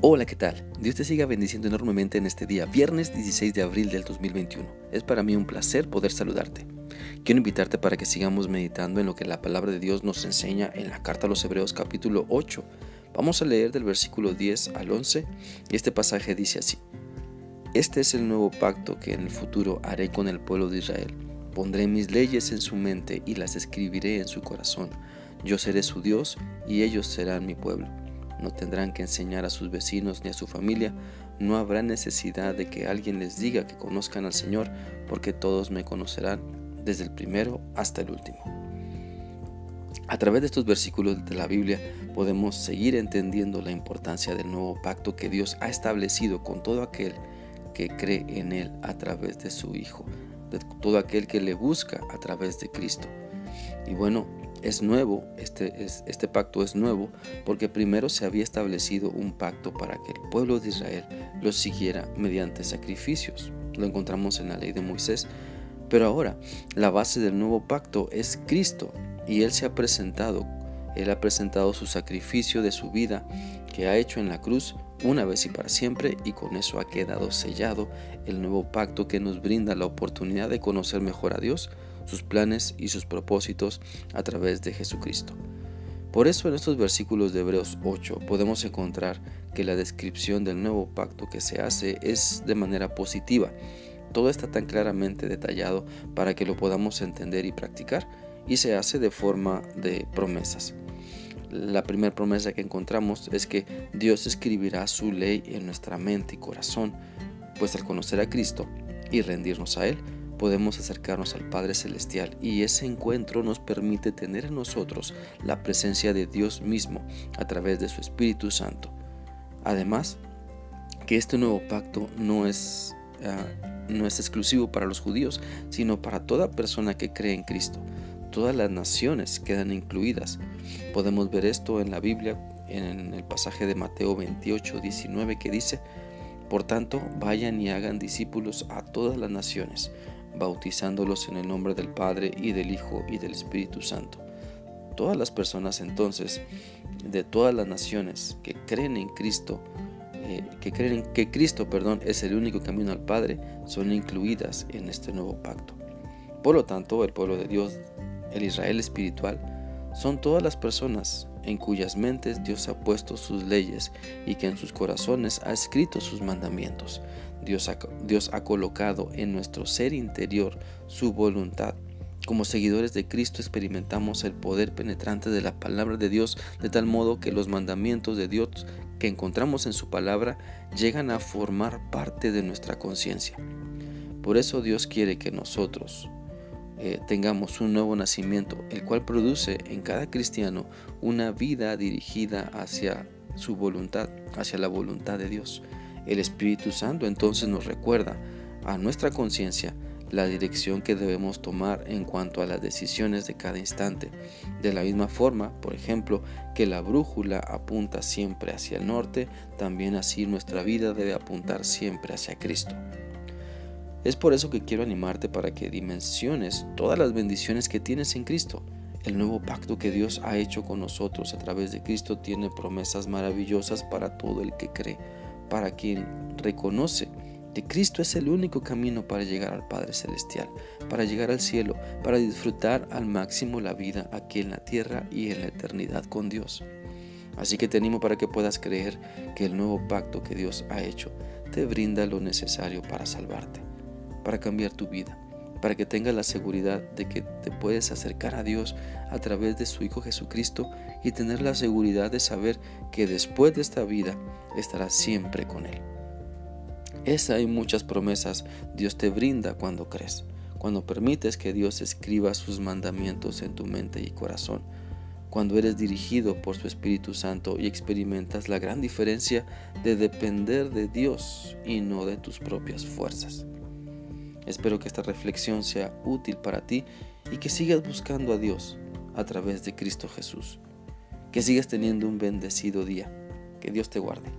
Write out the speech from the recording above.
Hola, ¿qué tal? Dios te siga bendiciendo enormemente en este día, viernes 16 de abril del 2021. Es para mí un placer poder saludarte. Quiero invitarte para que sigamos meditando en lo que la palabra de Dios nos enseña en la carta a los Hebreos capítulo 8. Vamos a leer del versículo 10 al 11 y este pasaje dice así. Este es el nuevo pacto que en el futuro haré con el pueblo de Israel. Pondré mis leyes en su mente y las escribiré en su corazón. Yo seré su Dios y ellos serán mi pueblo no tendrán que enseñar a sus vecinos ni a su familia, no habrá necesidad de que alguien les diga que conozcan al Señor, porque todos me conocerán, desde el primero hasta el último. A través de estos versículos de la Biblia podemos seguir entendiendo la importancia del nuevo pacto que Dios ha establecido con todo aquel que cree en Él a través de su Hijo, de todo aquel que le busca a través de Cristo. Y bueno, es nuevo, este, este pacto es nuevo porque primero se había establecido un pacto para que el pueblo de Israel lo siguiera mediante sacrificios. Lo encontramos en la ley de Moisés. Pero ahora la base del nuevo pacto es Cristo y Él se ha presentado, Él ha presentado su sacrificio de su vida que ha hecho en la cruz una vez y para siempre y con eso ha quedado sellado el nuevo pacto que nos brinda la oportunidad de conocer mejor a Dios, sus planes y sus propósitos a través de Jesucristo. Por eso en estos versículos de Hebreos 8 podemos encontrar que la descripción del nuevo pacto que se hace es de manera positiva. Todo está tan claramente detallado para que lo podamos entender y practicar y se hace de forma de promesas. La primera promesa que encontramos es que Dios escribirá su ley en nuestra mente y corazón, pues al conocer a Cristo y rendirnos a Él, podemos acercarnos al Padre Celestial y ese encuentro nos permite tener en nosotros la presencia de Dios mismo a través de su Espíritu Santo. Además, que este nuevo pacto no es, ah, no es exclusivo para los judíos, sino para toda persona que cree en Cristo. Todas las naciones quedan incluidas. Podemos ver esto en la Biblia, en el pasaje de Mateo 28, 19, que dice, Por tanto, vayan y hagan discípulos a todas las naciones bautizándolos en el nombre del Padre y del Hijo y del Espíritu Santo. Todas las personas entonces de todas las naciones que creen en Cristo, eh, que creen que Cristo, perdón, es el único camino al Padre, son incluidas en este nuevo pacto. Por lo tanto, el pueblo de Dios, el Israel espiritual, son todas las personas en cuyas mentes Dios ha puesto sus leyes y que en sus corazones ha escrito sus mandamientos. Dios ha, Dios ha colocado en nuestro ser interior su voluntad. Como seguidores de Cristo experimentamos el poder penetrante de la palabra de Dios de tal modo que los mandamientos de Dios que encontramos en su palabra llegan a formar parte de nuestra conciencia. Por eso Dios quiere que nosotros, eh, tengamos un nuevo nacimiento, el cual produce en cada cristiano una vida dirigida hacia su voluntad, hacia la voluntad de Dios. El Espíritu Santo entonces nos recuerda a nuestra conciencia la dirección que debemos tomar en cuanto a las decisiones de cada instante. De la misma forma, por ejemplo, que la brújula apunta siempre hacia el norte, también así nuestra vida debe apuntar siempre hacia Cristo. Es por eso que quiero animarte para que dimensiones todas las bendiciones que tienes en Cristo. El nuevo pacto que Dios ha hecho con nosotros a través de Cristo tiene promesas maravillosas para todo el que cree, para quien reconoce que Cristo es el único camino para llegar al Padre Celestial, para llegar al cielo, para disfrutar al máximo la vida aquí en la tierra y en la eternidad con Dios. Así que te animo para que puedas creer que el nuevo pacto que Dios ha hecho te brinda lo necesario para salvarte para cambiar tu vida, para que tengas la seguridad de que te puedes acercar a Dios a través de su Hijo Jesucristo y tener la seguridad de saber que después de esta vida estarás siempre con Él. Esa y muchas promesas Dios te brinda cuando crees, cuando permites que Dios escriba sus mandamientos en tu mente y corazón, cuando eres dirigido por su Espíritu Santo y experimentas la gran diferencia de depender de Dios y no de tus propias fuerzas. Espero que esta reflexión sea útil para ti y que sigas buscando a Dios a través de Cristo Jesús. Que sigas teniendo un bendecido día. Que Dios te guarde.